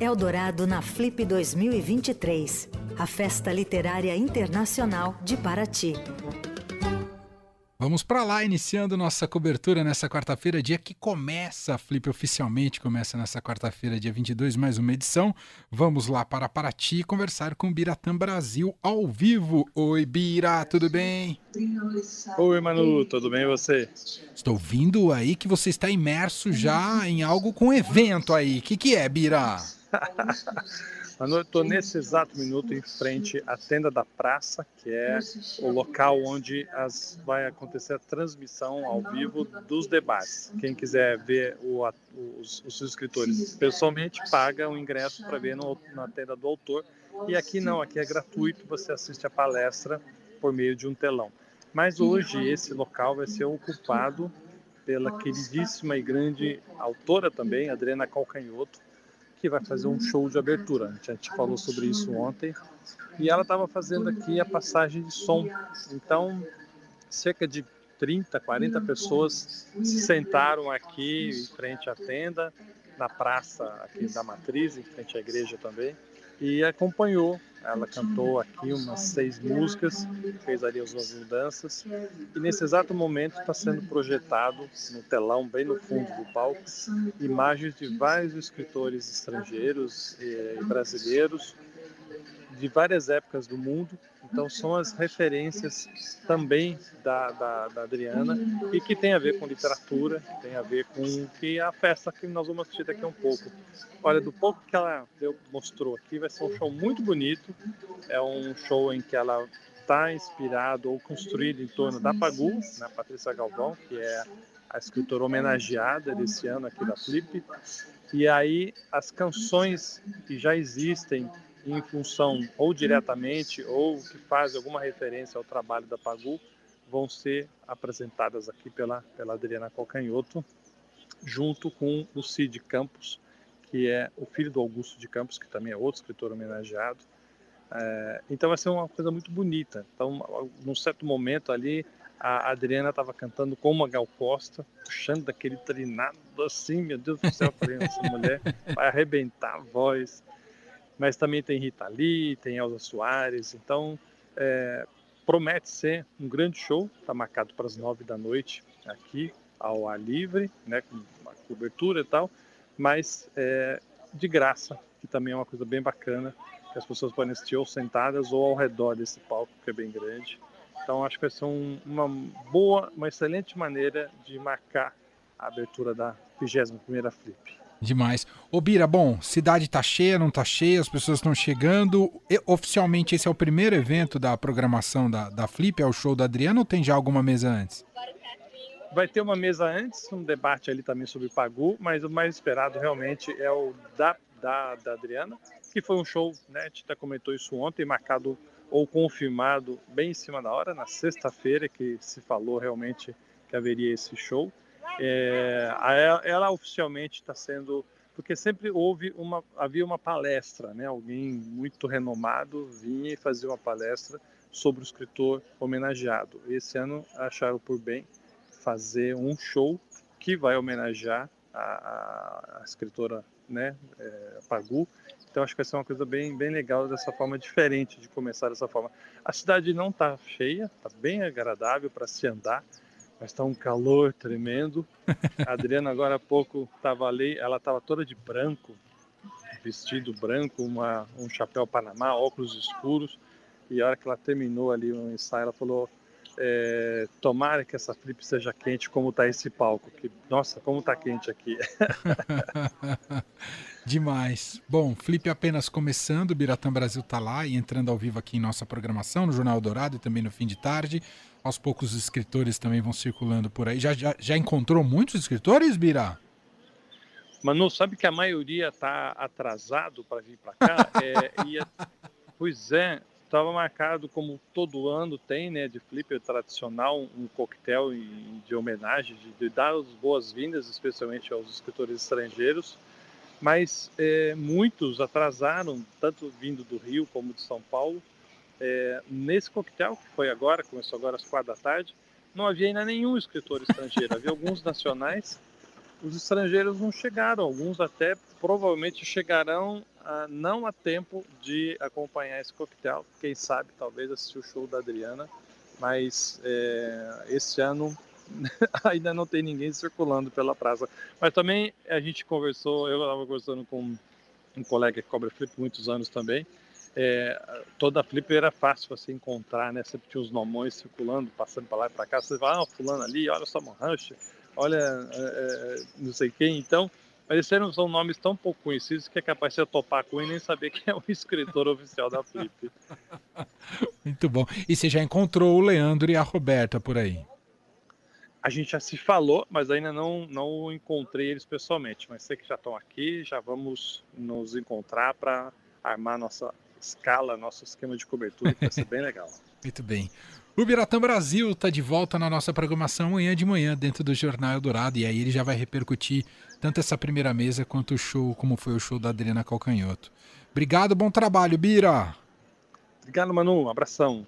Eldorado na Flip 2023, a festa literária internacional de Paraty. Vamos para lá, iniciando nossa cobertura nessa quarta-feira, dia que começa a Flip oficialmente, começa nessa quarta-feira, dia 22, mais uma edição. Vamos lá para Paraty conversar com o Biratã Brasil ao vivo. Oi, Bira, tudo bem? Oi, Manu, tudo bem e você? Estou vindo aí que você está imerso já em algo com evento aí. O que, que é, Bira? Manu, eu estou nesse exato minuto em frente à tenda da praça, que é o local onde as, vai acontecer a transmissão ao vivo dos debates. Quem quiser ver o, os, os escritores pessoalmente paga o ingresso para ver no, na tenda do autor. E aqui não, aqui é gratuito, você assiste a palestra por meio de um telão. Mas hoje esse local vai ser ocupado pela queridíssima e grande autora também, Adriana Calcanhoto, que vai fazer um show de abertura. A gente falou sobre isso ontem. E ela estava fazendo aqui a passagem de som. Então, cerca de 30, 40 pessoas se sentaram aqui em frente à tenda, na praça aqui da Matriz, em frente à igreja também, e acompanhou ela cantou aqui umas seis músicas, fez ali as suas mudanças. E nesse exato momento está sendo projetado no telão, bem no fundo do palco, imagens de vários escritores estrangeiros e brasileiros de várias épocas do mundo. Então são as referências também da, da, da, Adriana e que tem a ver com literatura, tem a ver com que a festa que nós vamos assistir daqui a um pouco. Olha, do pouco que ela mostrou aqui, vai ser um show muito bonito. É um show em que ela está inspirado ou construído em torno da Pagu, né, Patrícia Galvão, que é a escritora homenageada desse ano aqui da Flip. E aí as canções que já existem em função ou diretamente ou que fazem alguma referência ao trabalho da Pagu vão ser apresentadas aqui pela, pela Adriana Calcanhoto, junto com o Cid Campos, que é o filho do Augusto de Campos, que também é outro escritor homenageado. É, então vai ser uma coisa muito bonita. Então, num certo momento ali, a Adriana estava cantando com uma Gal Costa, puxando daquele trinado assim, meu Deus do céu, falei, essa mulher vai arrebentar a voz mas também tem Rita Lee, tem Elza Soares, então é, promete ser um grande show, está marcado para as nove da noite aqui ao ar livre, né, com uma cobertura e tal, mas é, de graça, que também é uma coisa bem bacana, que as pessoas podem assistir ou sentadas ou ao redor desse palco, que é bem grande. Então acho que vai ser um, uma boa, uma excelente maneira de marcar a abertura da 21ª Flip. Demais. Ô Bira, bom, cidade tá cheia, não tá cheia, as pessoas estão chegando. E, oficialmente esse é o primeiro evento da programação da, da Flip, é o show da Adriana ou tem já alguma mesa antes? Vai ter uma mesa antes, um debate ali também sobre Pagu, mas o mais esperado realmente é o da, da, da Adriana, que foi um show, né, a gente até comentou isso ontem, marcado ou confirmado bem em cima da hora, na sexta-feira que se falou realmente que haveria esse show. É, ela oficialmente está sendo porque sempre houve uma havia uma palestra, né? Alguém muito renomado vinha e fazia uma palestra sobre o escritor homenageado. Esse ano acharam por bem fazer um show que vai homenagear a, a, a escritora, né? É, Pagu. Então acho que vai ser uma coisa bem bem legal dessa forma diferente de começar dessa forma. A cidade não está cheia, está bem agradável para se andar mas está um calor tremendo. A Adriana agora há pouco estava ali, ela estava toda de branco, vestido branco, uma, um chapéu panamá, óculos escuros. E a hora que ela terminou ali o ensaio, ela falou: é, tomara que essa flip seja quente como está esse palco. Que, nossa, como está quente aqui. Demais. Bom, Flip apenas começando, Biratã Brasil está lá e entrando ao vivo aqui em nossa programação, no Jornal Dourado e também no fim de tarde. Aos poucos os escritores também vão circulando por aí. Já, já, já encontrou muitos escritores, Bira? Manu, sabe que a maioria está atrasado para vir para cá? é, ia... Pois é, estava marcado como todo ano tem, né, de flipper tradicional, um coquetel de homenagem, de, de dar as boas-vindas, especialmente aos escritores estrangeiros. Mas é, muitos atrasaram, tanto vindo do Rio como de São Paulo, é, nesse coquetel, que foi agora, começou agora às quatro da tarde, não havia ainda nenhum escritor estrangeiro, havia alguns nacionais, os estrangeiros não chegaram, alguns até provavelmente chegarão uh, não a tempo de acompanhar esse coquetel, quem sabe talvez assistir o show da Adriana, mas é, esse ano ainda não tem ninguém circulando pela praça. Mas também a gente conversou, eu estava conversando com um colega que cobra flip muitos anos também, é, toda a flip era fácil você encontrar, né? Sempre tinha os nomões circulando, passando para lá e para cá. Você fala, ah, fulano ali, olha o Salmon Rush, olha é, é, não sei quem. Então, mas esses são nomes tão pouco conhecidos que é capaz de você topar com e nem saber quem é o escritor oficial da Flip. Muito bom. E você já encontrou o Leandro e a Roberta por aí? A gente já se falou, mas ainda não, não encontrei eles pessoalmente. Mas sei que já estão aqui, já vamos nos encontrar para armar nossa escala, nosso esquema de cobertura, que vai ser bem legal. Muito bem. O Biratã Brasil está de volta na nossa programação amanhã de manhã, dentro do Jornal Eldorado, e aí ele já vai repercutir tanto essa primeira mesa quanto o show, como foi o show da Adriana Calcanhoto. Obrigado, bom trabalho, Bira! Obrigado, Manu. Um abração.